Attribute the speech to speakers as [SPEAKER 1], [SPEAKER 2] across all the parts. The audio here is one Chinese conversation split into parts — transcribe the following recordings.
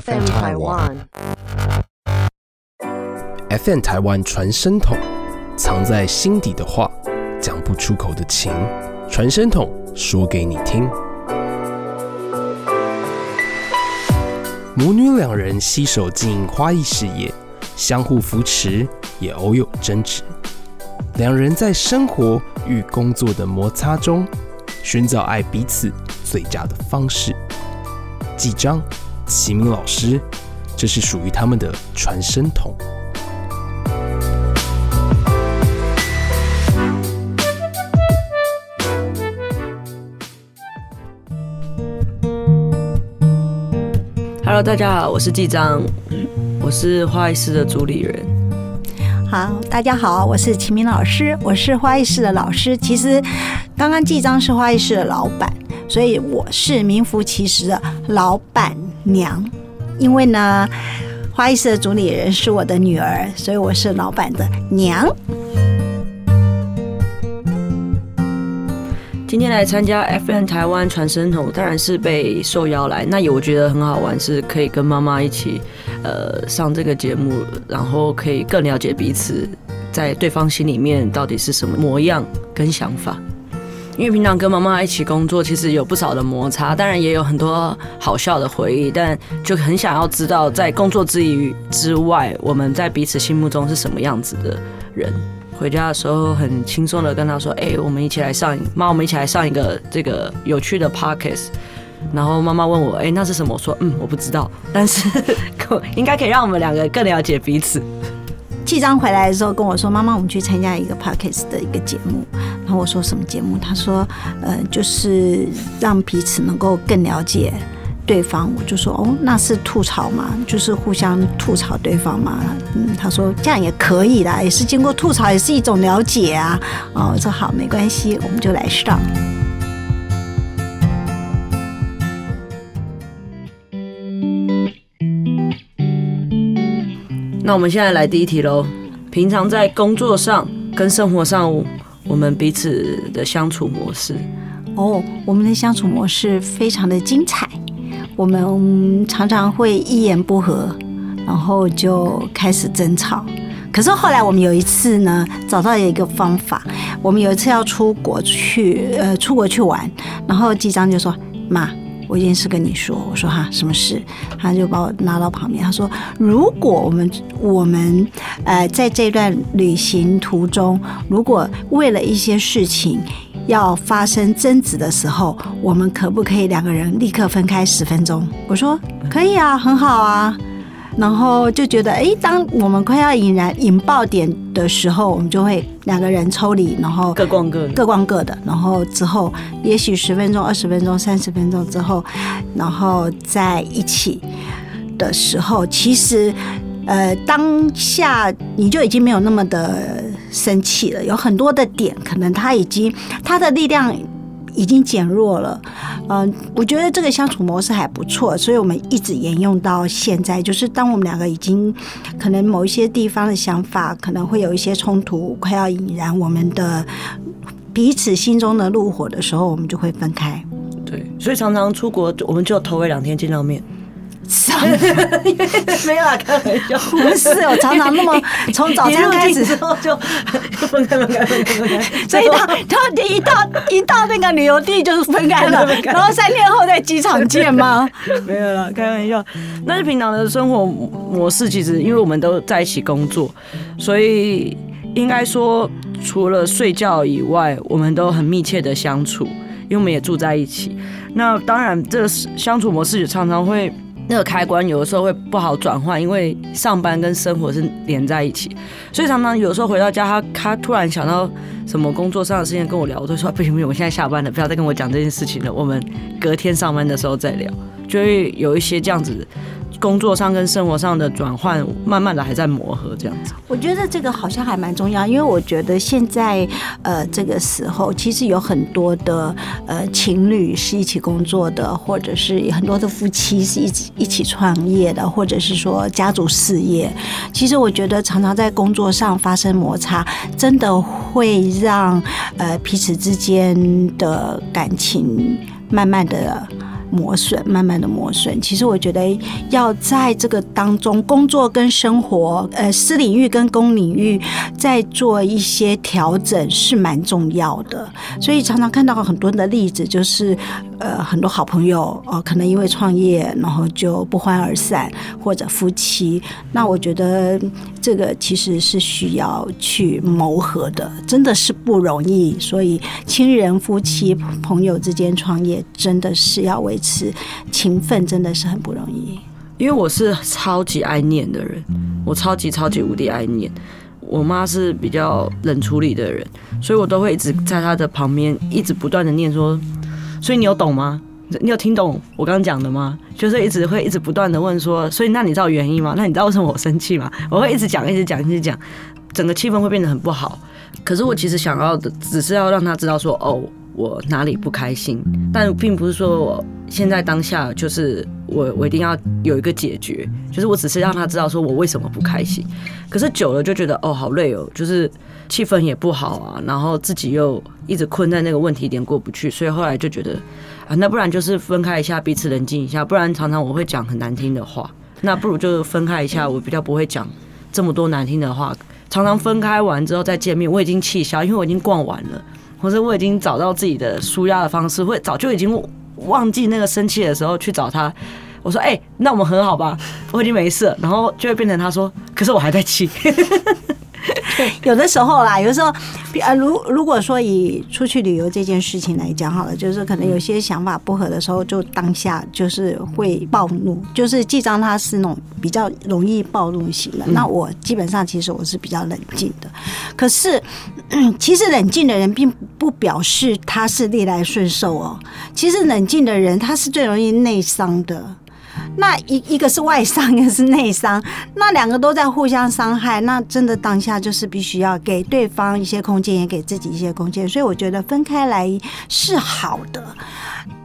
[SPEAKER 1] FM Taiwan。
[SPEAKER 2] FM 台湾传声筒，藏在心底的话，讲不出口的情，传声筒说给你听。母女两人携手经营花艺事业，相互扶持，也偶有争执。两人在生活与工作的摩擦中，寻找爱彼此最佳的方式。记章、齐明老师，这是属于他们的传声筒。
[SPEAKER 3] Hello，大家好，我是纪章，我是花艺师的主理人。
[SPEAKER 1] 好，大家好，我是齐明老师，我是花艺师的老师。其实刚刚纪章是花艺师的老板，所以我是名副其实的老板娘。因为呢，花艺社的主理人是我的女儿，所以我是老板的娘。
[SPEAKER 3] 今天来参加 FN 台湾传声筒，当然是被受邀来。那有我觉得很好玩，是可以跟妈妈一起，呃，上这个节目，然后可以更了解彼此在对方心里面到底是什么模样跟想法。因为平常跟妈妈一起工作，其实有不少的摩擦，当然也有很多好笑的回忆，但就很想要知道，在工作之余之外，我们在彼此心目中是什么样子的人。回家的时候很轻松的跟他说：“哎、我们一起来上妈，我们一起来上一个这个有趣的 podcast。”然后妈妈问我：“哎、那是什么？”我说：“嗯，我不知道，但是可应该可以让我们两个更了解彼此。
[SPEAKER 1] 纪章回来的时候跟我说：“妈妈，我们去参加一个 podcast 的一个节目。”然后我说：“什么节目？”他说：“呃，就是让彼此能够更了解对方。”我就说：“哦，那是吐槽嘛，就是互相吐槽对方嘛。”嗯，他说：“这样也可以啦，也是经过吐槽，也是一种了解啊。”哦，我说：“好，没关系，我们就来上。”
[SPEAKER 3] 那我们现在来第一题喽。平常在工作上跟生活上，我们彼此的相处模式，
[SPEAKER 1] 哦，我们的相处模式非常的精彩，我们常常会一言不合，然后就开始争吵。可是后来我们有一次呢，找到一个方法，我们有一次要出国去，呃，出国去玩，然后纪章就说：“妈。”我一件事跟你说，我说哈，什么事？他就把我拉到旁边，他说：“如果我们我们呃在这段旅行途中，如果为了一些事情要发生争执的时候，我们可不可以两个人立刻分开十分钟？”我说：“可以啊，很好啊。”然后就觉得，哎，当我们快要引燃引爆点的时候，我们就会两个人抽离，然后
[SPEAKER 3] 各逛各的。
[SPEAKER 1] 各逛各的，然后之后也许十分钟、二十分钟、三十分钟之后，然后在一起的时候，其实呃当下你就已经没有那么的生气了，有很多的点可能他已经他的力量。已经减弱了，嗯、我觉得这个相处模式还不错，所以我们一直沿用到现在。就是当我们两个已经可能某一些地方的想法可能会有一些冲突，快要引燃我们的彼此心中的怒火的时候，我们就会分开。
[SPEAKER 3] 对，所以常常出国，我们就头尾两天见到面。没有啦，开玩笑。
[SPEAKER 1] 不是，我常常那么从早餐开始，
[SPEAKER 3] 之后就分开分开分开分开，
[SPEAKER 1] 所以到到一到一到那个旅游地就是分开了，然后三天后在机场见吗？
[SPEAKER 3] 没有啦，开玩笑。那是平常的生活模式，其实因为我们都在一起工作，所以应该说除了睡觉以外，我们都很密切的相处，因为我们也住在一起。那当然，这个相处模式也常常会。那个开关有的时候会不好转换，因为上班跟生活是连在一起，所以常常有时候回到家，他他突然想到什么工作上的事情跟我聊，我就说 不行不行，我现在下班了，不要再跟我讲这件事情了，我们隔天上班的时候再聊，就会有一些这样子工作上跟生活上的转换，慢慢的还在磨合这样子。
[SPEAKER 1] 我觉得这个好像还蛮重要，因为我觉得现在呃这个时候，其实有很多的呃情侣是一起工作的，或者是很多的夫妻是一起一起创业的，或者是说家族事业。其实我觉得常常在工作上发生摩擦，真的会让呃彼此之间的感情慢慢的磨损，慢慢的磨损。其实我觉得要在这个当中，工作跟生活，呃，私领域跟公领域，在做一些调整是蛮重要的。所以常常看到很多的例子，就是呃，很多好朋友哦，可能因为创业，然后就不欢而散，或者夫妻。那我觉得这个其实是需要去谋合的，真的是不容易。所以亲人、夫妻、朋友之间创业，真的是要维持情分，真的是很不容易。
[SPEAKER 3] 因为我是超级爱念的人，我超级超级无敌爱念。我妈是比较冷处理的人，所以我都会一直在她的旁边，一直不断的念说。所以你有懂吗？你有听懂我刚刚讲的吗？就是一直会一直不断的问说，所以那你知道原因吗？那你知道为什么我生气吗？我会一直讲，一直讲，一直讲，整个气氛会变得很不好。可是我其实想要的，只是要让他知道说，哦，我哪里不开心，但并不是说我现在当下就是我我一定要有一个解决，就是我只是让他知道说我为什么不开心。可是久了就觉得哦好累哦，就是气氛也不好啊，然后自己又一直困在那个问题点过不去，所以后来就觉得啊，那不然就是分开一下，彼此冷静一下，不然常常我会讲很难听的话，那不如就分开一下，我比较不会讲这么多难听的话。常常分开完之后再见面，我已经气消，因为我已经逛完了，或者我已经找到自己的舒压的方式，会早就已经忘记那个生气的时候去找他。我说：“哎，那我们和好吧，我已经没事。”然后就会变成他说：“可是我还在气。”
[SPEAKER 1] 对，有的时候啦，有的时候，呃，如如果说以出去旅游这件事情来讲好了，就是可能有些想法不合的时候，就当下就是会暴怒，就是记章他是那种比较容易暴怒型的。那我基本上其实我是比较冷静的，可是其实冷静的人并不表示他是逆来顺受哦，其实冷静的人他是最容易内伤的。那一一个是外伤，一个是内伤，那两个都在互相伤害，那真的当下就是必须要给对方一些空间，也给自己一些空间。所以我觉得分开来是好的，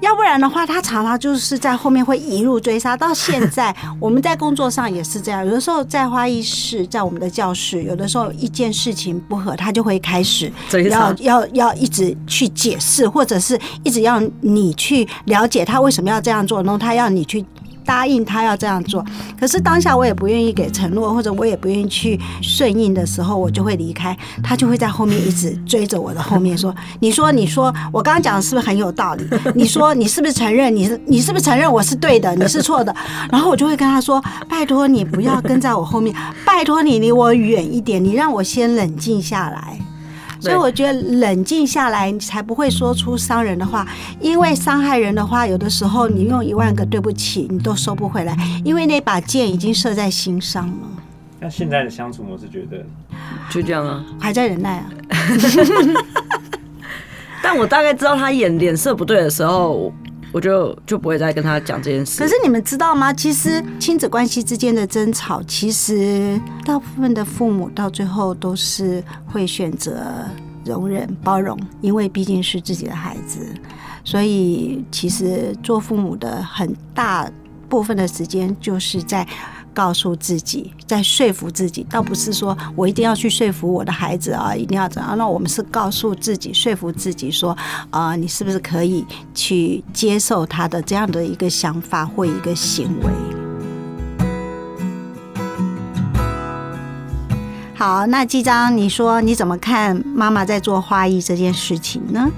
[SPEAKER 1] 要不然的话，他常常就是在后面会一路追杀。到现在，我们在工作上也是这样，有的时候在花艺室，在我们的教室，有的时候一件事情不合，他就会开始要要要一直去解释，或者是一直要你去了解他为什么要这样做，然后他要你去。答应他要这样做，可是当下我也不愿意给承诺，或者我也不愿意去顺应的时候，我就会离开。他就会在后面一直追着我的后面说：“你说，你说，我刚刚讲的是不是很有道理？你说，你是不是承认？你是你是不是承认我是对的，你是错的？” 然后我就会跟他说：“拜托你不要跟在我后面，拜托你离我远一点，你让我先冷静下来。”所以我觉得冷静下来，你才不会说出伤人的话。因为伤害人的话，有的时候你用一万个对不起，你都收不回来，因为那把剑已经射在心上了。
[SPEAKER 4] 那现在的相处模式，觉得
[SPEAKER 3] 就这样啊，
[SPEAKER 1] 还在忍耐啊。
[SPEAKER 3] 但我大概知道他眼脸色不对的时候。我就就不会再跟他讲这件事。
[SPEAKER 1] 可是你们知道吗？其实亲子关系之间的争吵，其实大部分的父母到最后都是会选择容忍、包容，因为毕竟是自己的孩子。所以其实做父母的很大部分的时间就是在。告诉自己，在说服自己，倒不是说我一定要去说服我的孩子啊，一定要怎样？那我们是告诉自己，说服自己说，啊，你是不是可以去接受他的这样的一个想法或一个行为？好，那季章，你说你怎么看妈妈在做花艺这件事情呢？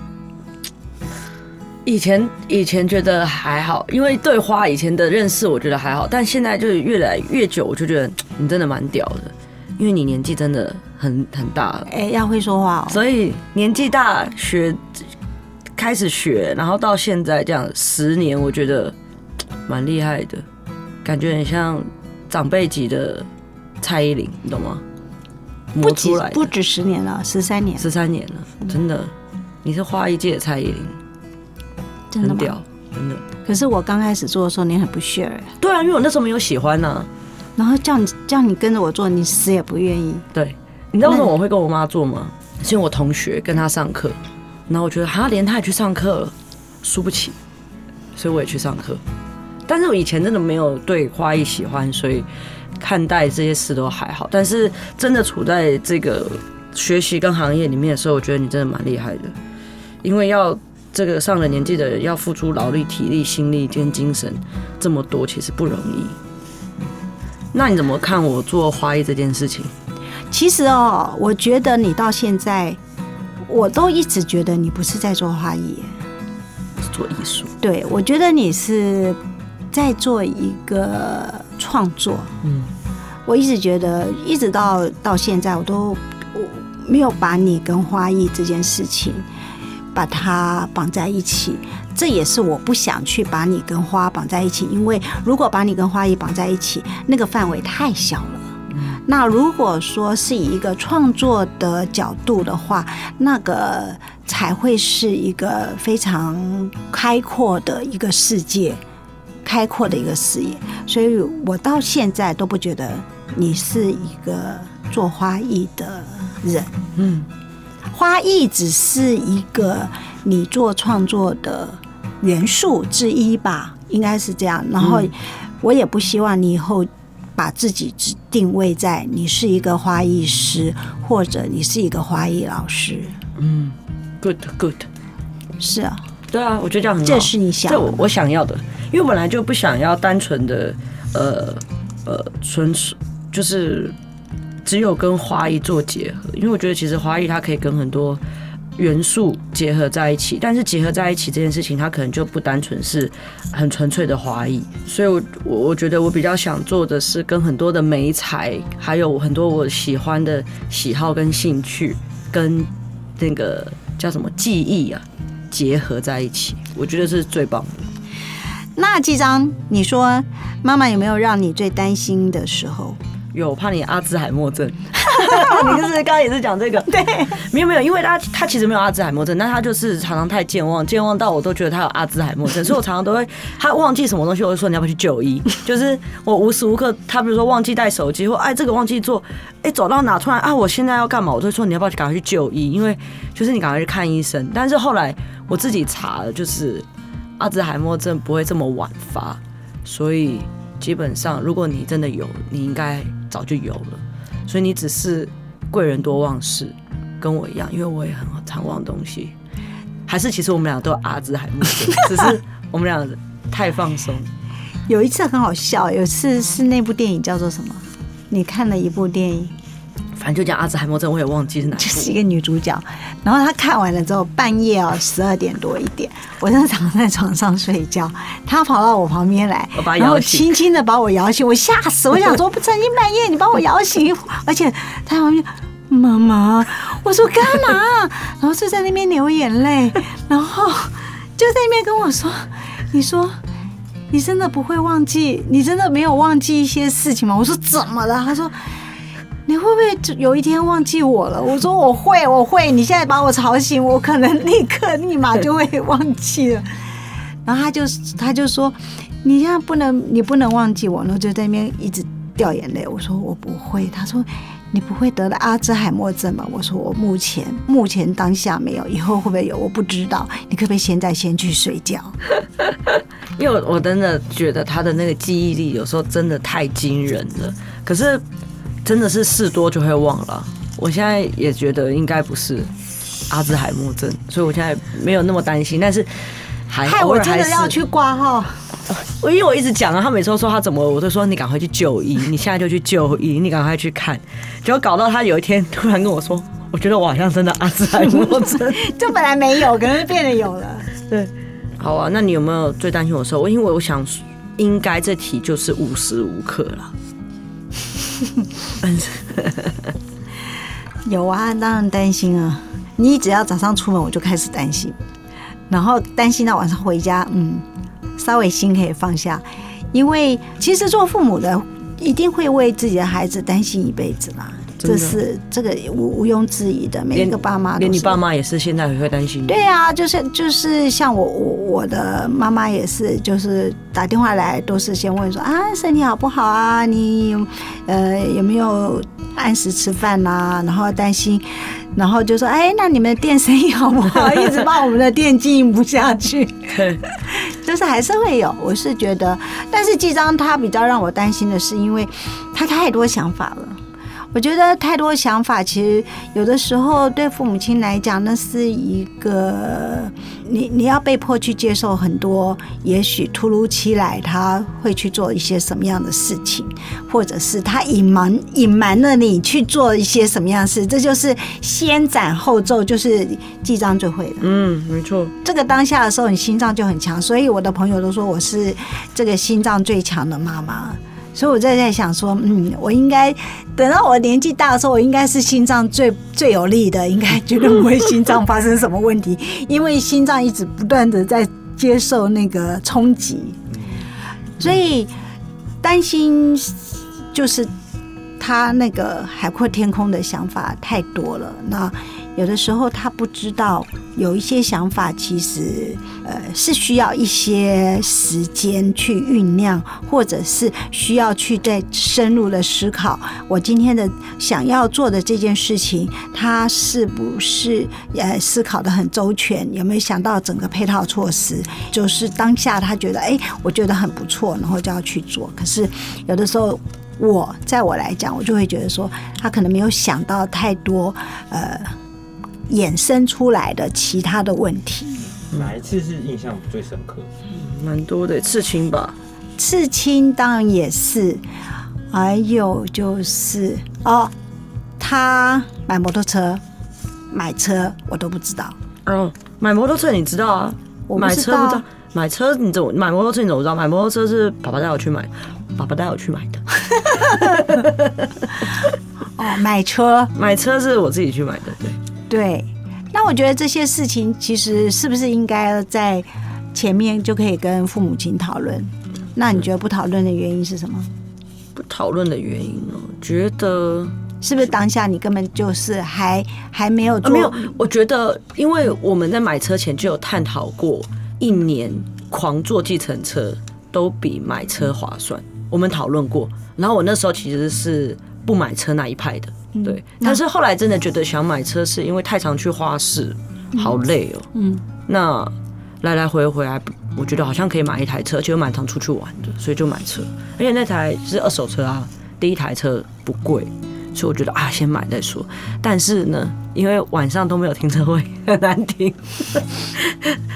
[SPEAKER 3] 以前以前觉得还好，因为对花以前的认识我觉得还好，但现在就是越来越久，我就觉得你真的蛮屌的，因为你年纪真的很 很大了。
[SPEAKER 1] 哎，要会说话，
[SPEAKER 3] 所以年纪大学开始学，然后到现在这样十年，我觉得蛮厉害的，感觉很像长辈级的蔡依林，你懂吗？
[SPEAKER 1] 不止不止十年了，十三年，
[SPEAKER 3] 十三年了，真的，你是花一届蔡依林。很屌，真的。
[SPEAKER 1] 可是我刚开始做的时候，你很不屑哎。
[SPEAKER 3] 对啊，因为我那时候没有喜欢呢。
[SPEAKER 1] 然后叫你叫你跟着我做，你死也不愿意。
[SPEAKER 3] 对，你知道为什么我会跟我妈做吗？是因为我同学跟她上课，然后我觉得他连她也去上课了，输不起，所以我也去上课。但是我以前真的没有对花艺喜欢，所以看待这些事都还好。但是真的处在这个学习跟行业里面的时候，我觉得你真的蛮厉害的，因为要。这个上了年纪的人要付出劳力、体力、心力跟精神这么多，其实不容易。那你怎么看我做花艺这件事情？
[SPEAKER 1] 其实哦，我觉得你到现在，我都一直觉得你不是在做花艺，
[SPEAKER 3] 是做艺术。
[SPEAKER 1] 对我觉得你是在做一个创作。
[SPEAKER 3] 嗯，
[SPEAKER 1] 我一直觉得，一直到到现在，我都我没有把你跟花艺这件事情把它绑在一起。这也是我不想去把你跟花绑在一起，因为如果把你跟花艺绑在一起，那个范围太小了。那如果说是以一个创作的角度的话，那个才会是一个非常开阔的一个世界，开阔的一个视野。所以我到现在都不觉得你是一个做花艺的人，
[SPEAKER 3] 嗯，
[SPEAKER 1] 花艺只是一个你做创作的元素之一吧，应该是这样。然后我也不希望你以后。把自己只定位在你是一个花艺师，或者你是一个花艺老师。
[SPEAKER 3] 嗯，good good，
[SPEAKER 1] 是啊，
[SPEAKER 3] 对啊，我觉得这样很好。
[SPEAKER 1] 这是你想
[SPEAKER 3] 这我我想要的，因为我本来就不想要单纯的呃呃纯粹就是只有跟花艺做结合，因为我觉得其实花艺它可以跟很多。元素结合在一起，但是结合在一起这件事情，它可能就不单纯是很纯粹的华裔。所以，我我我觉得我比较想做的是跟很多的美彩，还有很多我喜欢的喜好跟兴趣，跟那个叫什么记忆啊结合在一起，我觉得是最棒的。
[SPEAKER 1] 那季章，你说妈妈有没有让你最担心的时候？
[SPEAKER 3] 有怕你阿兹海默症，你就是刚刚也是讲这个，
[SPEAKER 1] 对，
[SPEAKER 3] 没有没有，因为他他其实没有阿兹海默症，但他就是常常太健忘，健忘到我都觉得他有阿兹海默症，所以我常常都会他忘记什么东西，我就说你要不要去就医？就是我无时无刻，他比如说忘记带手机，或哎这个忘记做，哎走到哪突然啊我现在要干嘛？我就说你要不要去赶快去就医？因为就是你赶快去看医生。但是后来我自己查了，就是阿兹海默症不会这么晚发，所以基本上如果你真的有，你应该。早就有了，所以你只是贵人多忘事，跟我一样，因为我也很常忘东西。还是其实我们俩都有阿兹海默症，只是我们俩太放松。
[SPEAKER 1] 有一次很好笑，有一次是那部电影叫做什么？你看了一部电影。
[SPEAKER 3] 反正就讲阿兹海默症，我也忘记是哪。
[SPEAKER 1] 就是一个女主角，然后她看完了之后，半夜哦十二点多一点，我正躺在床上睡觉，她跑到我旁边来，然后轻轻的把我摇醒，我吓死，我想说不曾经半夜你把我摇醒，而且她旁边妈妈，我说干嘛？然后就在那边流眼泪，然后就在那边跟我说，你说你真的不会忘记，你真的没有忘记一些事情吗？我说怎么了？他说。你会不会有一天忘记我了？我说我会，我会。你现在把我吵醒，我可能立刻立马就会忘记了。然后他就他就说，你现在不能，你不能忘记我。然后就在那边一直掉眼泪。我说我不会。他说你不会得了阿兹海默症吗？我说我目前目前当下没有，以后会不会有？我不知道。你可不可以现在先去睡觉？
[SPEAKER 3] 因为我真的觉得他的那个记忆力有时候真的太惊人了。可是。真的是事多就会忘了，我现在也觉得应该不是阿兹海默症，所以我现在没有那么担心。但是还害
[SPEAKER 1] 我真的要去挂号，
[SPEAKER 3] 我因为我一直讲啊，他每次都说他怎么，我都说你赶快去就医，你现在就去就医，你赶快去看。结果搞到他有一天突然跟我说，我觉得我好像真的阿兹海默症，
[SPEAKER 1] 就本来没有，可是变得有了。
[SPEAKER 3] 对，好啊，那你有没有最担心我的时候？因为我想应该这题就是无时无刻了。
[SPEAKER 1] 有啊，当然担心啊！你只要早上出门，我就开始担心，然后担心到晚上回家，嗯，稍微心可以放下，因为其实做父母的一定会为自己的孩子担心一辈子啦。这是这个毋毋庸置疑的，每一个爸妈，
[SPEAKER 3] 连你爸妈也是现在也会担心。
[SPEAKER 1] 对啊，就是就是像我我我的妈妈也是，就是打电话来都是先问说啊身体好不好啊，你呃有没有按时吃饭呐？然后担心，然后就说哎那你们店生意好不好？一直把我们的店经营不下去。
[SPEAKER 3] 对，
[SPEAKER 1] 就是还是会有。我是觉得，但是季章他比较让我担心的是，因为他太多想法了。我觉得太多想法，其实有的时候对父母亲来讲，那是一个你你要被迫去接受很多，也许突如其来他会去做一些什么样的事情，或者是他隐瞒隐瞒了你去做一些什么样的事，这就是先斩后奏，就是记账最会的。
[SPEAKER 3] 嗯，没错。
[SPEAKER 1] 这个当下的时候，你心脏就很强，所以我的朋友都说我是这个心脏最强的妈妈。所以我在在想说，嗯，我应该等到我年纪大的时候，我应该是心脏最最有力的，应该绝对不会心脏发生什么问题，因为心脏一直不断的在接受那个冲击，所以担心就是他那个海阔天空的想法太多了。那有的时候他不知道，有一些想法其实呃是需要一些时间去酝酿，或者是需要去再深入的思考。我今天的想要做的这件事情，他是不是呃思考的很周全？有没有想到整个配套措施？就是当下他觉得哎，我觉得很不错，然后就要去做。可是有的时候。我在我来讲，我就会觉得说，他可能没有想到太多，呃。衍生出来的其他的问题，
[SPEAKER 4] 哪一次是印象最深刻？
[SPEAKER 3] 蛮多的，刺青吧，
[SPEAKER 1] 刺青当然也是，还有就是哦，他买摩托车、买车我都不知道。
[SPEAKER 3] 哦，买摩托车你知道啊？
[SPEAKER 1] 我
[SPEAKER 3] 买车不知道，买车你怎么买摩托车你怎么知道？买摩托车是爸爸带我去买，爸爸带我去买的。
[SPEAKER 1] 哦，买车，
[SPEAKER 3] 买车是我自己去买的，对。
[SPEAKER 1] 那我觉得这些事情其实是不是应该在前面就可以跟父母亲讨论？那你觉得不讨论的原因是什么？
[SPEAKER 3] 不讨论的原因哦，觉得
[SPEAKER 1] 是不是当下你根本就是还还没有做？
[SPEAKER 3] 没有，我觉得因为我们在买车前就有探讨过，一年狂坐计程车都比买车划算。我们讨论过，然后我那时候其实是不买车那一派的。对，但是后来真的觉得想买车，是因为太常去花市，好累哦。嗯，那来来回回，还我觉得好像可以买一台车，而且又蛮常出去玩的，所以就买车。而且那台是二手车啊，第一台车不贵，所以我觉得啊，先买再说。但是呢，因为晚上都没有停车位，很难停，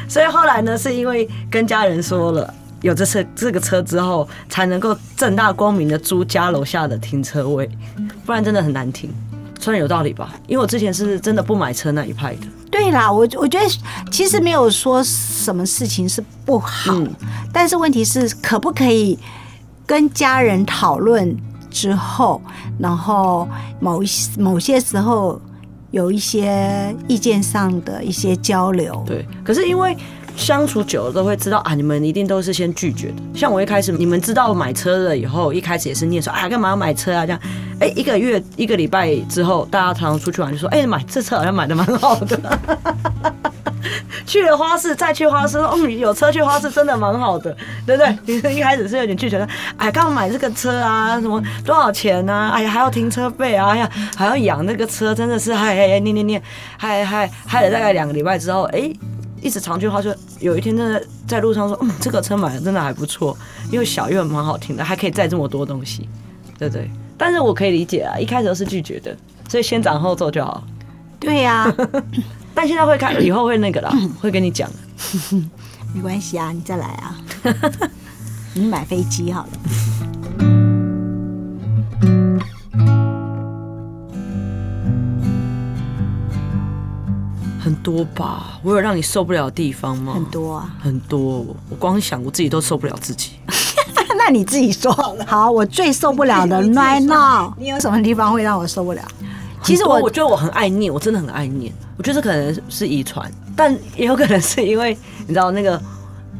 [SPEAKER 3] 所以后来呢，是因为跟家人说了。有这车这个车之后，才能够正大光明的租家楼下的停车位，不然真的很难停。虽然有道理吧，因为我之前是真的不买车那一派的。
[SPEAKER 1] 对啦，我我觉得其实没有说什么事情是不好，但是问题是可不可以跟家人讨论之后，然后某一某些时候有一些意见上的一些交流。
[SPEAKER 3] 对，可是因为。相处久了都会知道啊，你们一定都是先拒绝的。像我一开始，你们知道买车了以后，一开始也是念说啊，干嘛要买车啊？这样，哎，一个月一个礼拜之后，大家常常出去玩就说，哎，买这车好像买的蛮好的。去了花市再去花市，嗯，有车去花市真的蛮好的，对不对？你一开始是有点拒绝的，哎，干嘛买这个车啊？什么多少钱啊？哎呀，还要停车费啊？哎呀，还要养那个车，真的是嗨嗨念念念，嗨嗨嗨了大概两个礼拜之后，哎。一直长句话说，有一天真的在路上说，嗯，这个车买的真的还不错，又小又蛮好听的，还可以载这么多东西，对不对？但是我可以理解啊，一开始都是拒绝的，所以先斩后奏就好。
[SPEAKER 1] 对呀，
[SPEAKER 3] 但现在会看，以后会那个啦，会跟你讲。
[SPEAKER 1] 没关系啊，你再来啊，你买飞机好了。
[SPEAKER 3] 很多吧，我有让你受不了的地方吗？
[SPEAKER 1] 很多啊，
[SPEAKER 3] 很多。我光想我自己都受不了自己。
[SPEAKER 1] 那你自己说好了。好，我最受不了的 right now，你有什么地方会让我受不了？
[SPEAKER 3] 其实我我觉得我很爱念，我真的很爱念。我觉得可能是遗传，但也有可能是因为你知道那个，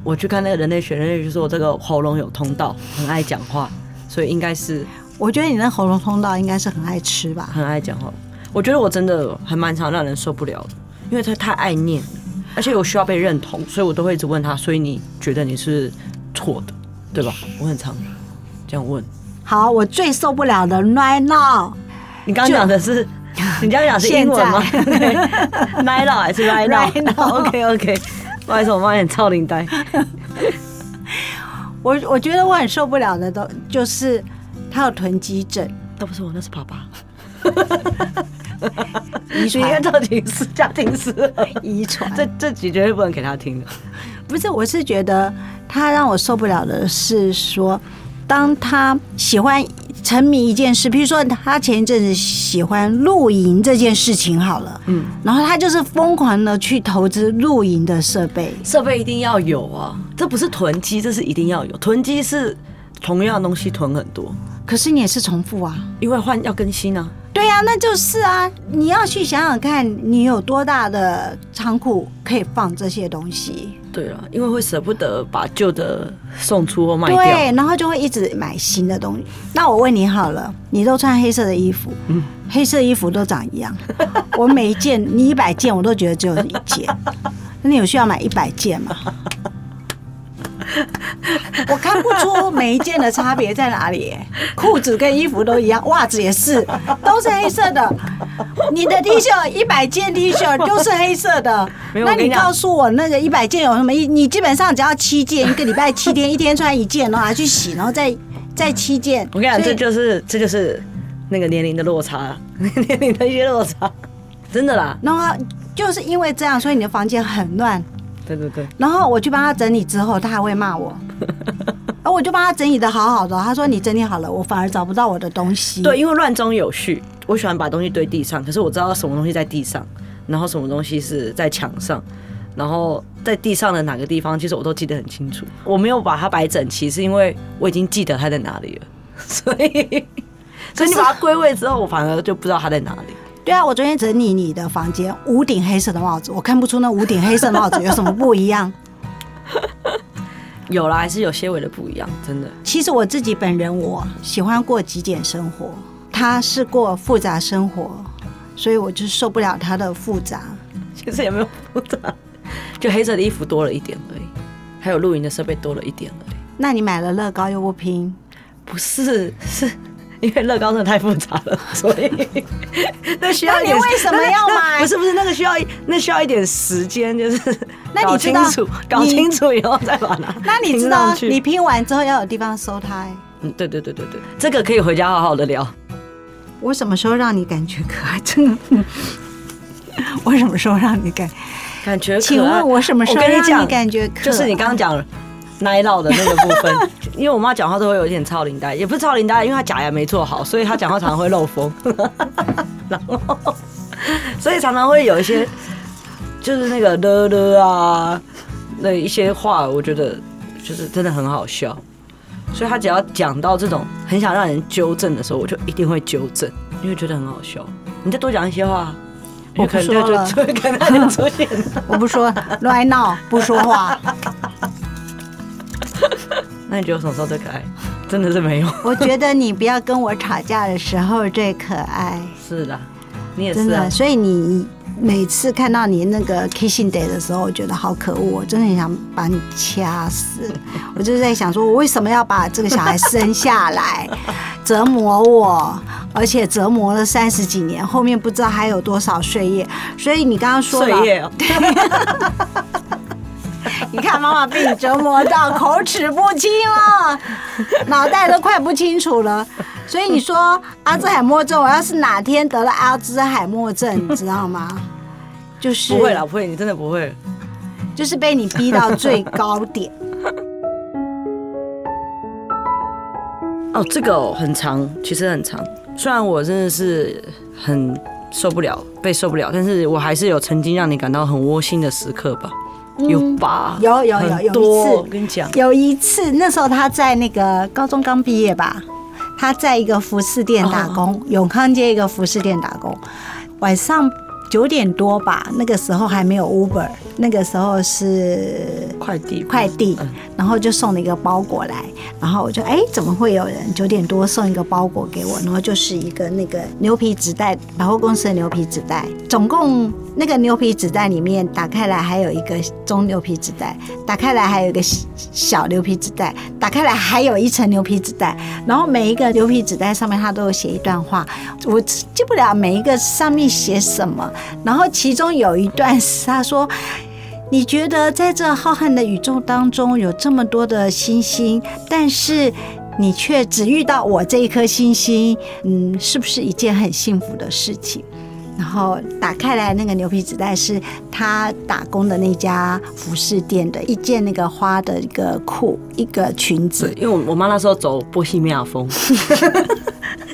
[SPEAKER 3] 我去看那个人类学，人类就说我这个喉咙有通道，很爱讲话，所以应该是。
[SPEAKER 1] 我觉得你那喉咙通道应该是很爱吃吧，
[SPEAKER 3] 很爱讲话。我觉得我真的还蛮常让人受不了的。因为他太爱念，而且我需要被认同，所以我都会一直问他。所以你觉得你是错的，对吧？我很常这样问。
[SPEAKER 1] 好，我最受不了的 right now。
[SPEAKER 3] 你刚刚讲的是，你刚刚讲是英文吗？right now 还是 right now？OK OK。不好意思，我发现超灵呆。
[SPEAKER 1] 我我觉得我很受不了的都就是他有囤积症，
[SPEAKER 3] 都不是我，那是爸爸。
[SPEAKER 1] 遗
[SPEAKER 3] 你
[SPEAKER 1] 传
[SPEAKER 3] 看造型师、家庭师，
[SPEAKER 1] 遗传。
[SPEAKER 3] 这这集绝对不能给他听的。
[SPEAKER 1] 不是，我是觉得他让我受不了的是说，当他喜欢沉迷一件事，比如说他前一阵子喜欢露营这件事情好了，
[SPEAKER 3] 嗯，
[SPEAKER 1] 然后他就是疯狂的去投资露营的设备，
[SPEAKER 3] 设备一定要有啊，这不是囤积，这是一定要有。囤积是同样的东西囤很多，
[SPEAKER 1] 可是你也是重复啊。
[SPEAKER 3] 因为换要更新啊。
[SPEAKER 1] 对呀、那就是啊，你要去想想看，你有多大的仓库可以放这些东西？
[SPEAKER 3] 对了，因为会舍不得把旧的送出或卖掉。
[SPEAKER 1] 对，然后就会一直买新的东西。那我问你好了，你都穿黑色的衣服，
[SPEAKER 3] 嗯
[SPEAKER 1] 黑色衣服都长一样。我每一件，你一百件，我都觉得只有一件。那你有需要买一百件吗？我看不出每一件的差别在哪里、裤子跟衣服都一样，袜子也是，都是黑色的。你的 T 恤 一百件 T 恤都是黑色的，那你告诉我那个一百件有什么意？你基本上只要七件，一个礼拜七天，一天穿一件，然后拿去洗，然后再再七件。
[SPEAKER 3] 我跟你讲，这就是这就是那个年龄的落差，年龄的一些落差，真的啦。
[SPEAKER 1] 然后就是因为这样，所以你的房间很乱。
[SPEAKER 3] 对对对，
[SPEAKER 1] 然后我去帮他整理之后，他还会骂我。而 我就帮他整理的好好的，他说你整理好了，我反而找不到我的东西。
[SPEAKER 3] 对，因为乱中有序，我喜欢把东西堆地上，可是我知道什么东西在地上，然后什么东西是在墙上，然后在地上的哪个地方，其实我都记得很清楚。我没有把它摆整齐，是因为我已经记得它在哪里了，所以。所以你把它归位之后，我反而就不知道它在哪里。
[SPEAKER 1] 对啊，我昨天整理你的房间，五顶黑色的帽子，我看不出那五顶黑色的帽子有什么不一样。
[SPEAKER 3] 有啦，还是有些微的不一样，真的。
[SPEAKER 1] 其实我自己本人我喜欢过极简生活，他是过复杂生活，所以我就受不了他的复杂。
[SPEAKER 3] 其实也没有复杂，就黑色的衣服多了一点而已，还有露营的设备多了一点而已。
[SPEAKER 1] 那你买了乐高又不拼，
[SPEAKER 3] 不是，是因为乐高真的太复杂了，所以 那需要一点。
[SPEAKER 1] 你为什么要买
[SPEAKER 3] 不是不是，那个需要一那需要一点时间，就是
[SPEAKER 1] 那你
[SPEAKER 3] 搞
[SPEAKER 1] 知道
[SPEAKER 3] 清楚，搞清楚以后再把它。
[SPEAKER 1] 那你知道你拼完之后要有地方收它、欸。
[SPEAKER 3] 嗯，对对对对对，这个可以回家好好的聊。
[SPEAKER 1] 我什么时候让你感觉可爱？真的，我什么时候让你感？
[SPEAKER 3] 感觉可爱
[SPEAKER 1] 请问我什么时候让
[SPEAKER 3] 你
[SPEAKER 1] 感觉可爱？
[SPEAKER 3] 就是你刚刚讲奶酪的那个部分，因为我妈讲话都会有一点超龄呆，也不是超龄呆，因为她假牙没做好，所以她讲话常常会漏风，然后所以常常会有一些就是那个了了啊那一些话，我觉得就是真的很好笑。所以她只要讲到这种很想让人纠正的时候，我就一定会纠正，因为觉得很好笑。你再多讲一些话，
[SPEAKER 1] 我不
[SPEAKER 3] 可能就
[SPEAKER 1] 说了
[SPEAKER 3] 就可能就出现。
[SPEAKER 1] 我不说乱闹，不说话。
[SPEAKER 3] 那你觉得我什么时候最可爱？真的是没有。
[SPEAKER 1] 我觉得你不要跟我吵架的时候最可爱，
[SPEAKER 3] 是的，你也是啊
[SPEAKER 1] 真的。。所以你每次看到你那个 kissing day 的时候，我觉得好可恶，我真的很想把你掐死。我就是在想说，我为什么要把这个小孩生下来，折磨我，而且折磨了三十几年，后面不知道还有多少岁月。所以你刚刚说了，
[SPEAKER 3] 岁月哦，
[SPEAKER 1] 你看妈妈被你折磨到口齿不清了，脑袋都快不清楚了。所以你说阿兹海默症，我要是哪天得了阿兹海默症，你知道吗？就是
[SPEAKER 3] 不会啦，不会，你真的不会。
[SPEAKER 1] 就是被你逼到最高点。
[SPEAKER 3] 哦，这个哦很长，其实很长。虽然我真的是很受不了，被受不了，但是我还是有曾经让你感到很窝心的时刻吧？有吧？
[SPEAKER 1] 嗯有有有有一次。
[SPEAKER 3] 我跟你讲，
[SPEAKER 1] 有一次，那时候他在那个高中刚毕业吧，他在一个服饰店打工，永康街一个服饰店打工，晚上九点多吧，那个时候还没有 Uber，那个时候是
[SPEAKER 3] 快递
[SPEAKER 1] 快递
[SPEAKER 3] 嗯，
[SPEAKER 1] 然后就送了一个包裹来，然后我就哎，怎么会有人九点多送一个包裹给我？然后就是一个那个牛皮纸袋，百货公司的牛皮纸袋，总共那个牛皮纸袋里面打开来还有一个中牛皮纸袋，打开来还有一个小小牛皮纸袋，打开来还有一层牛皮纸袋，然后每一个牛皮纸袋上面它都有写一段话，我记不了每一个上面写什么，然后其中有一段是他说。你觉得在这浩瀚的宇宙当中有这么多的星星，但是你却只遇到我这一颗星星，嗯，是不是一件很幸福的事情？然后打开来，那个牛皮纸袋是他打工的那家服饰店的一件那个花的一个裤，一个裙子，，
[SPEAKER 3] 因为我我妈那时候走波西米亚风，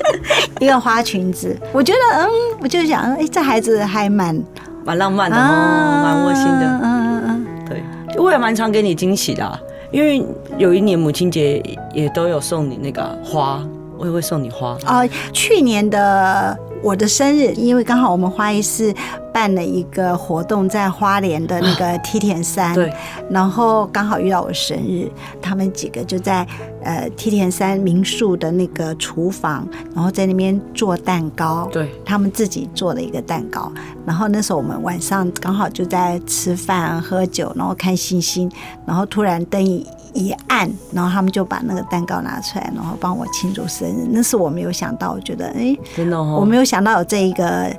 [SPEAKER 1] 一个花裙子。我觉得，嗯，我就想，哎，这孩子还蛮
[SPEAKER 3] 蛮浪漫的哦，蛮窝心的。
[SPEAKER 1] 嗯嗯嗯。
[SPEAKER 3] 对，我也蛮常给你惊喜的啊、因为有一年母亲节也都有送你那个花，我也会送你花。
[SPEAKER 1] 哦，去年的我的生日，因为刚好我们花艺室办了一个活动，在花莲的那个梯田山，
[SPEAKER 3] 对，
[SPEAKER 1] 然后刚好遇到我生日，他们几个就在呃梯田山民宿的那个厨房，然后在那边做蛋糕，
[SPEAKER 3] 对，
[SPEAKER 1] 他们自己做的一个蛋糕。然后那时候我们晚上刚好就在吃饭喝酒，然后看星星，然后突然灯一一暗，然后他们就把那个蛋糕拿出来，然后帮我庆祝生日。那是我没有想到，我觉得哎，
[SPEAKER 3] 真的哦，
[SPEAKER 1] 我没有想到有这一个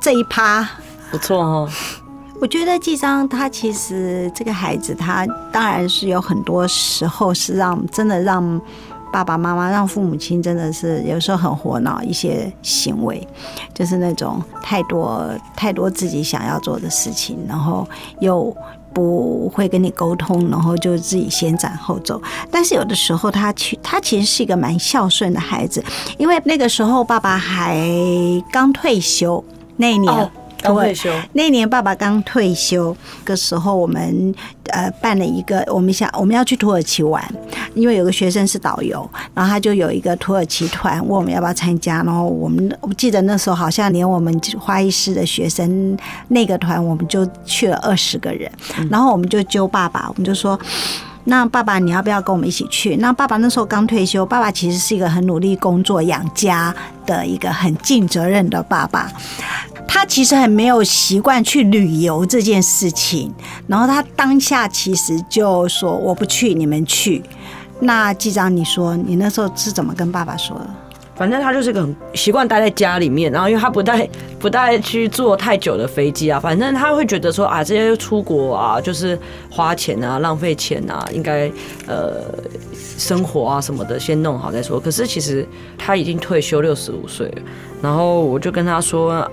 [SPEAKER 1] 这一趴。
[SPEAKER 3] 不错哦。
[SPEAKER 1] 我觉得季章他其实这个孩子，他当然是有很多时候是让真的让爸爸妈妈、让父母亲真的是有时候很火恼一些行为，就是那种太多太多自己想要做的事情，然后又。不会跟你沟通，然后就自己先斩后奏。但是有的时候他其他其实是一个蛮孝顺的孩子，因为那个时候爸爸还刚退休那一年，
[SPEAKER 3] 刚退休，
[SPEAKER 1] 那年爸爸刚退休的时候，我们呃办了一个，我们想我们要去土耳其玩，因为有个学生是导游，然后他就有一个土耳其团，问我们要不要参加，然后我们我记得那时候好像连我们花艺师的学生那个团，我们就去了二十个人，然后我们就揪爸爸，我们就说。那爸爸，你要不要跟我们一起去？那爸爸那时候刚退休，爸爸其实是一个很努力工作养家的一个很尽责任的爸爸。他其实很没有习惯去旅游这件事情，然后他当下其实就说我不去，你们去。那机长，你说你那时候是怎么跟爸爸说的？
[SPEAKER 3] 反正他就是个很习惯待在家里面，然后因为他不带不带去坐太久的飞机啊，反正他会觉得说啊，这些出国啊，就是花钱啊，浪费钱啊，应该呃生活啊什么的先弄好再说。可是其实他已经退休六十五岁了，然后我就跟他说，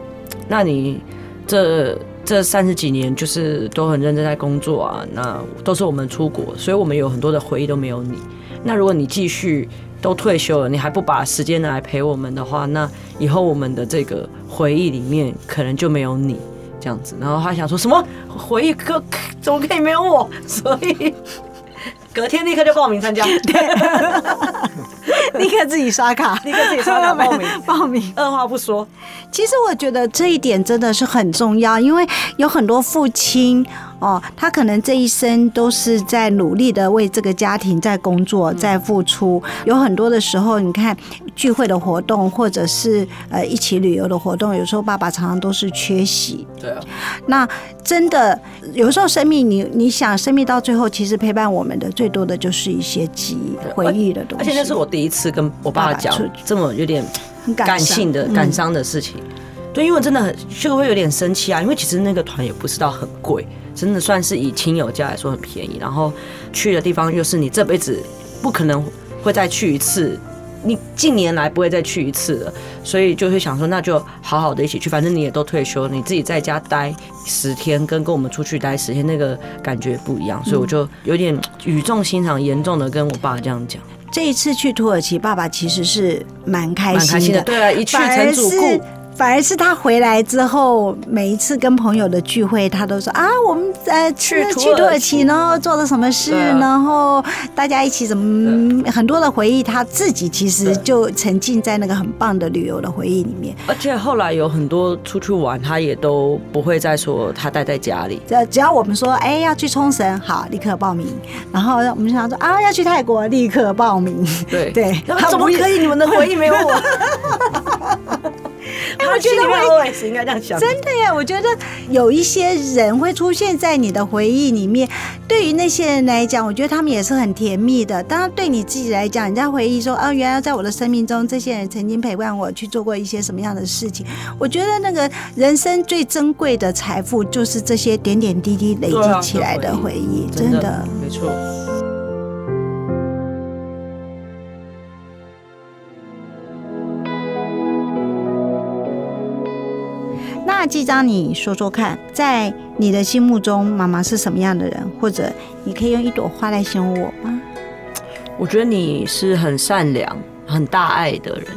[SPEAKER 3] 那你这。这三十几年就是都很认真在工作啊，那都是我们出国，所以我们有很多的回忆都没有你。那如果你继续都退休了，你还不把时间拿来陪我们的话，那以后我们的这个回忆里面可能就没有你这样子。然后他想说什么回忆可怎么可以没有我？所以隔天立刻就报名参加，
[SPEAKER 1] 立刻自己刷卡，
[SPEAKER 3] 立刻自己刷卡报名，
[SPEAKER 1] 报名。
[SPEAKER 3] 二话不说。
[SPEAKER 1] 其实我觉得这一点真的是很重要，因为有很多父亲哦，他可能这一生都是在努力的为这个家庭在工作，在付出。有很多的时候，你看聚会的活动，或者是呃一起旅游的活动，有时候爸爸常常都是缺席。
[SPEAKER 3] 对啊，
[SPEAKER 1] 那真的有时候生命，你你想生命到最后，其实陪伴我们的最多的就是一些记忆、回忆的东西。
[SPEAKER 3] 而且那是我第一次跟我爸
[SPEAKER 1] 爸讲出
[SPEAKER 3] 这么有点
[SPEAKER 1] 很
[SPEAKER 3] 感性的、
[SPEAKER 1] 嗯
[SPEAKER 3] 感伤的事情。对，因为真的很就会有点生气啊，因为其实那个团也不是到很贵，真的算是以亲友价来说很便宜。然后去的地方又是你这辈子不可能会再去一次，你近年来不会再去一次了，所以就会想说，那就好好的一起去，反正你也都退休，你自己在家待十天，跟跟我们出去待十天，那个感觉不一样，所以我就有点语重心长、严重的跟我爸这样讲，
[SPEAKER 1] 这一次去土耳其，爸爸其实是蛮开心的。
[SPEAKER 3] 蛮开心的。对啊，一去成主顾
[SPEAKER 1] 是。反而是他回来之后，每一次跟朋友的聚会，他都说啊，我们呃
[SPEAKER 3] 去土
[SPEAKER 1] 去土耳
[SPEAKER 3] 耳其
[SPEAKER 1] 其，然后做了什么事，
[SPEAKER 3] 啊
[SPEAKER 1] 然后大家一起怎么很多的回忆，他自己其实就沉浸在那个很棒的旅游的回忆里面。
[SPEAKER 3] 而且后来有很多出去玩，他也都不会再说他待在家里。
[SPEAKER 1] 只要只要我们说，哎，要去冲绳，好，立刻报名。然后我们想说啊，要去泰国，立刻报名。
[SPEAKER 3] 对
[SPEAKER 1] 对
[SPEAKER 3] 他怎么可以？你们的回忆没有我？
[SPEAKER 1] 我觉得
[SPEAKER 3] 会 OS 应该这样想。
[SPEAKER 1] 真的耶，我觉得有一些人会出现在你的回忆里面。对于那些人来讲，我觉得他们也是很甜蜜的。当然，对你自己来讲，你在回忆说，啊，原来在我的生命中，这些人曾经陪伴我去做过一些什么样的事情。我觉得那个人生最珍贵的财富，就是这些点点滴滴累积起来的回
[SPEAKER 3] 回忆真的，没错。
[SPEAKER 1] 那季章，你说说看，在你的心目中，妈妈是什么样的人？或者你可以用一朵花来形容我吗？
[SPEAKER 3] 我觉得你是很善良、很大爱的人，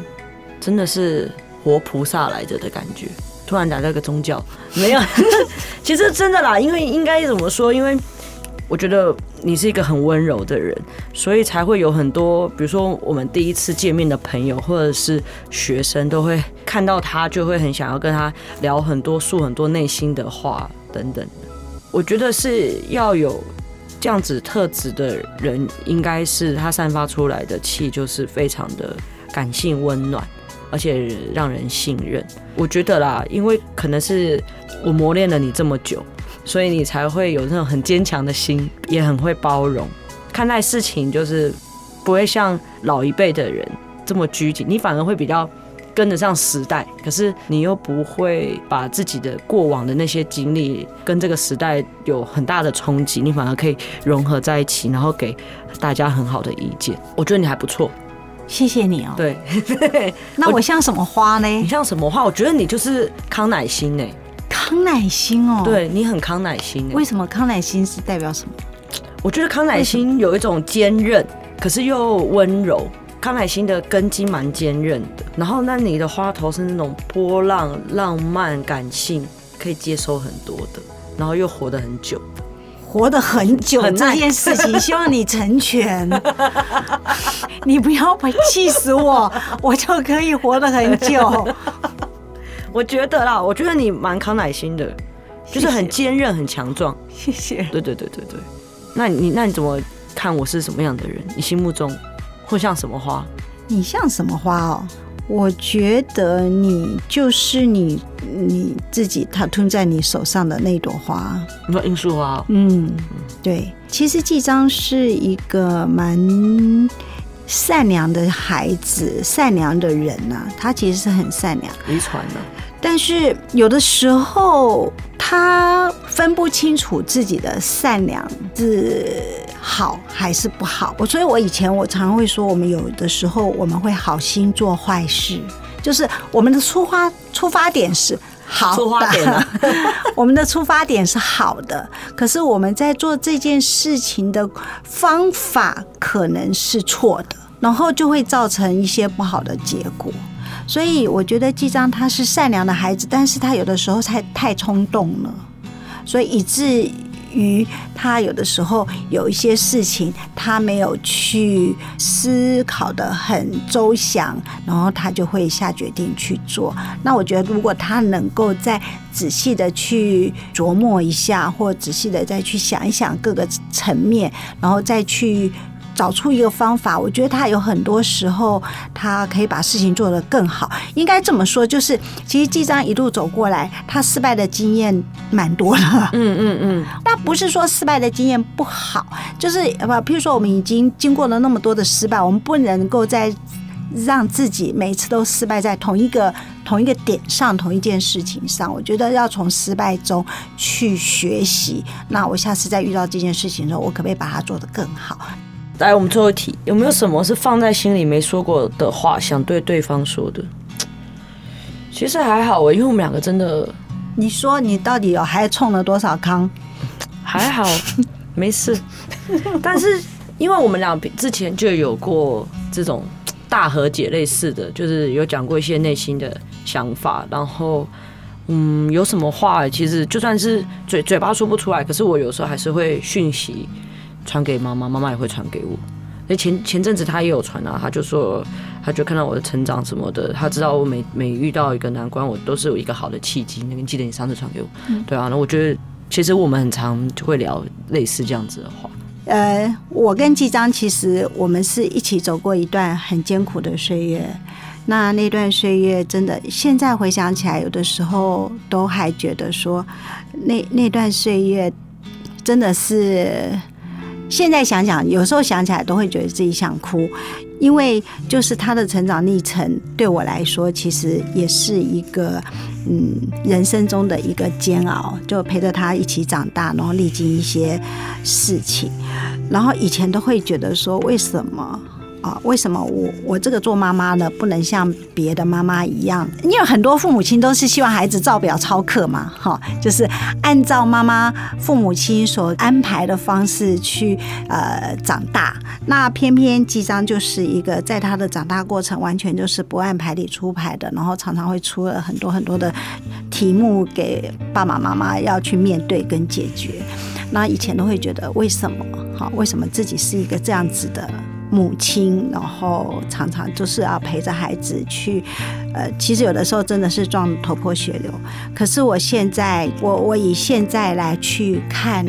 [SPEAKER 3] 真的是活菩萨来着的感觉。突然来了个宗教，没有，其实真的啦，因为应该怎么说？因为我觉得你是一个很温柔的人，所以才会有很多，比如说我们第一次见面的朋友或者是学生，都会看到他就会很想要跟他聊很多、诉很多内心的话等等。我觉得是要有这样子特质的人，应该是他散发出来的气就是非常的感性温暖，而且让人信任。我觉得啦，因为可能是我磨练了你这么久。所以你才会有那种很坚强的心，也很会包容，看待事情就是不会像老一辈的人这么拘谨，你反而会比较跟得上时代，可是你又不会把自己的过往的那些经历跟这个时代有很大的冲击，你反而可以融合在一起，然后给大家很好的意见。我觉得你还不错，
[SPEAKER 1] 谢谢你哦。
[SPEAKER 3] 对，
[SPEAKER 1] 那我像什么花呢你？
[SPEAKER 3] 像什么花？我觉得你就是康乃馨呢。
[SPEAKER 1] 康乃馨哦。，
[SPEAKER 3] 对你很康乃馨欸。
[SPEAKER 1] 为什么康乃馨是代表什么？
[SPEAKER 3] 我觉得康乃馨有一种坚韧，可是又温柔。康乃馨的根基蛮坚韧的，然后那你的花头是那种波浪、浪漫、感性，可以接收很多的，然后又活得很久。
[SPEAKER 1] 活得很久
[SPEAKER 3] 很
[SPEAKER 1] 这件事情，希望你成全。你不要把气死我，我就可以活得很久。
[SPEAKER 3] 我觉得啦，我觉得你蛮康乃馨的，就是很坚韧、很强壮。
[SPEAKER 1] 谢谢。
[SPEAKER 3] 对对对对对。那你那你怎么看我是什么样的人？你心目中会像什么花？
[SPEAKER 1] 你像什么花哦？我觉得你就是你你自己，它吞在你手上的那朵花。
[SPEAKER 3] 你说罂粟花哦？
[SPEAKER 1] 嗯，对。其实季章是一个蛮善良的孩子，善良的人呐、他其实是很善良。
[SPEAKER 3] 遗传呢？
[SPEAKER 1] 但是有的时候他分不清楚自己的善良是好还是不好。我所以，我以前我常会说，我们有的时候我们会好心做坏事，就是我们的出发出发点是。好的，
[SPEAKER 3] 出发点啊
[SPEAKER 1] 我们的出发点是好的，可是我们在做这件事情的方法可能是错的，然后就会造成一些不好的结果。所以我觉得季章他是善良的孩子，但是他有的时候太太冲动了，所以以至于他有的时候有一些事情他没有去思考的很周详，然后他就会下决定去做。那我觉得如果他能够再仔细的去琢磨一下，或仔细的再去想一想各个层面，然后再去。找出一个方法，我觉得他有很多时候，他可以把事情做得更好。应该这么说，就是其实季章一路走过来，他失败的经验蛮多的。
[SPEAKER 3] 嗯嗯嗯，
[SPEAKER 1] 那不是说失败的经验不好，就是呃不，譬如说我们已经经过了那么多的失败，我们不能够再让自己每次都失败在同一个同一个点上，同一件事情上。我觉得要从失败中去学习。那我下次再遇到这件事情的时候，我可不可以把它做得更好？
[SPEAKER 3] 来，我们最后一题，有没有什么是放在心里没说过的话，想对对方说的？其实还好我，因为我们两个真的
[SPEAKER 1] 你说你到底有还冲了多少康？
[SPEAKER 3] 还好，没事。但是因为我们俩之前就有过这种大和解类似的，就是有讲过一些内心的想法，然后嗯，有什么话其实就算是嘴嘴巴说不出来，可是我有时候还是会讯息传给妈妈，妈妈也会传给我。那前前阵子他也有传啊，他就说，他就看到我的成长什么的，他知道我每每遇到一个难关，我都是有一个好的契机。那个记得你上次传给我，对啊，那我觉得其实我们很常就会聊类似这样子的话。
[SPEAKER 1] 呃，我跟季章其实我们是一起走过一段很艰苦的岁月。那那段岁月真的，现在回想起来，有的时候都还觉得说，那那段岁月真的是，现在想想，有时候想起来都会觉得自己想哭，因为就是他的成长历程对我来说，其实也是一个嗯人生中的一个煎熬，就陪着他一起长大，然后历经一些事情，然后以前都会觉得说，为什么啊，为什么我我这个做妈妈呢，不能像别的妈妈一样？因为很多父母亲都是希望孩子照表操课嘛，哈，就是按照妈妈父母亲所安排的方式去呃长大。那偏偏纪章就是一个在他的长大过程完全就是不按牌理出牌的，然后常常会出了很多很多的题目给爸爸妈妈要去面对跟解决。那以前都会觉得为什么？好，为什么自己是一个这样子的？母亲，然后常常就是要陪着孩子去，呃，其实有的时候真的是撞头破血流。可是我现在，我我以现在来去看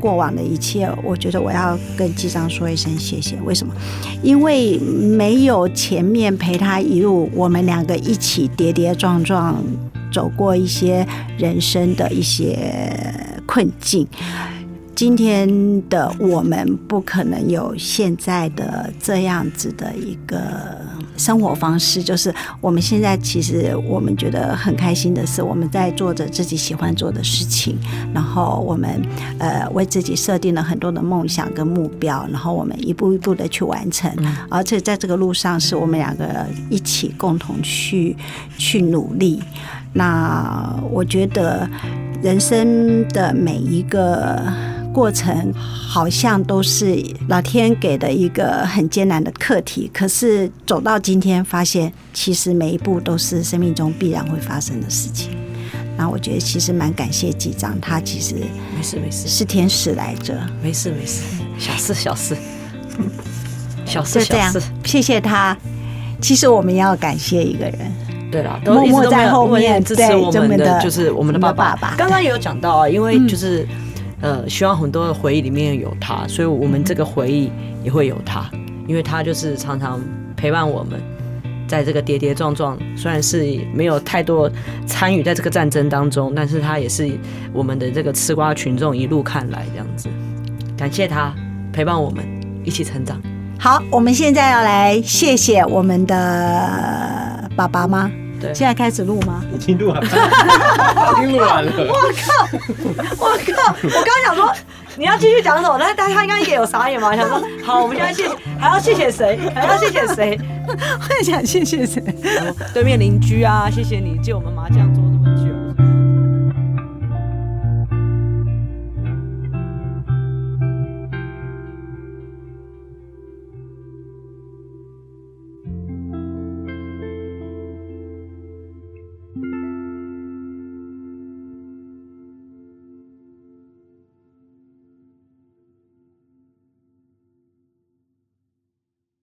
[SPEAKER 1] 过往的一切，我觉得我要跟机长说一声谢谢。为什么？因为没有前面陪他一路，我们两个一起跌跌撞撞走过一些人生的一些困境。今天的我们不可能有现在的这样子的一个生活方式，就是我们现在其实我们觉得很开心的是，我们在做着自己喜欢做的事情，然后我们呃为自己设定了很多的梦想跟目标，然后我们一步一步的去完成，而且在这个路上是我们两个一起共同去去努力。那我觉得人生的每一个。过程好像都是老天给的一个很艰难的课题，可是走到今天，发现其实每一步都是生命中必然会发生的事情。那我觉得其实蛮感谢机长，他其实
[SPEAKER 3] 没事没事，
[SPEAKER 1] 是天使来着，
[SPEAKER 3] 没事没事，小事小事，小事
[SPEAKER 1] 就这样，谢谢他。其实我们要感谢一个人，
[SPEAKER 3] 对了，
[SPEAKER 1] 默默在后面
[SPEAKER 3] 支持我们
[SPEAKER 1] 的
[SPEAKER 3] 就是我们的爸爸。刚刚也有讲到啊，因为就是。呃，希望很多的回忆里面有他，所以我们这个回忆也会有他，因为他就是常常陪伴我们，在这个跌跌撞撞，虽然是没有太多参与在这个战争当中，但是他也是我们的这个吃瓜群众一路看来这样子，感谢他陪伴我们一起成长。
[SPEAKER 1] 好，我们现在要来谢谢我们的爸爸吗？
[SPEAKER 3] 对，
[SPEAKER 1] 现在开始录吗？
[SPEAKER 4] 已经录完了，已经录完了。
[SPEAKER 1] 我靠！我靠！我刚刚想说你要继续讲什么，但但他应该也有傻眼吧？想说好，我们现在谢，还要谢谢谁？还要谢谢谁？我想谢谢谁？
[SPEAKER 3] 对面邻居啊，谢谢你借我们麻将桌。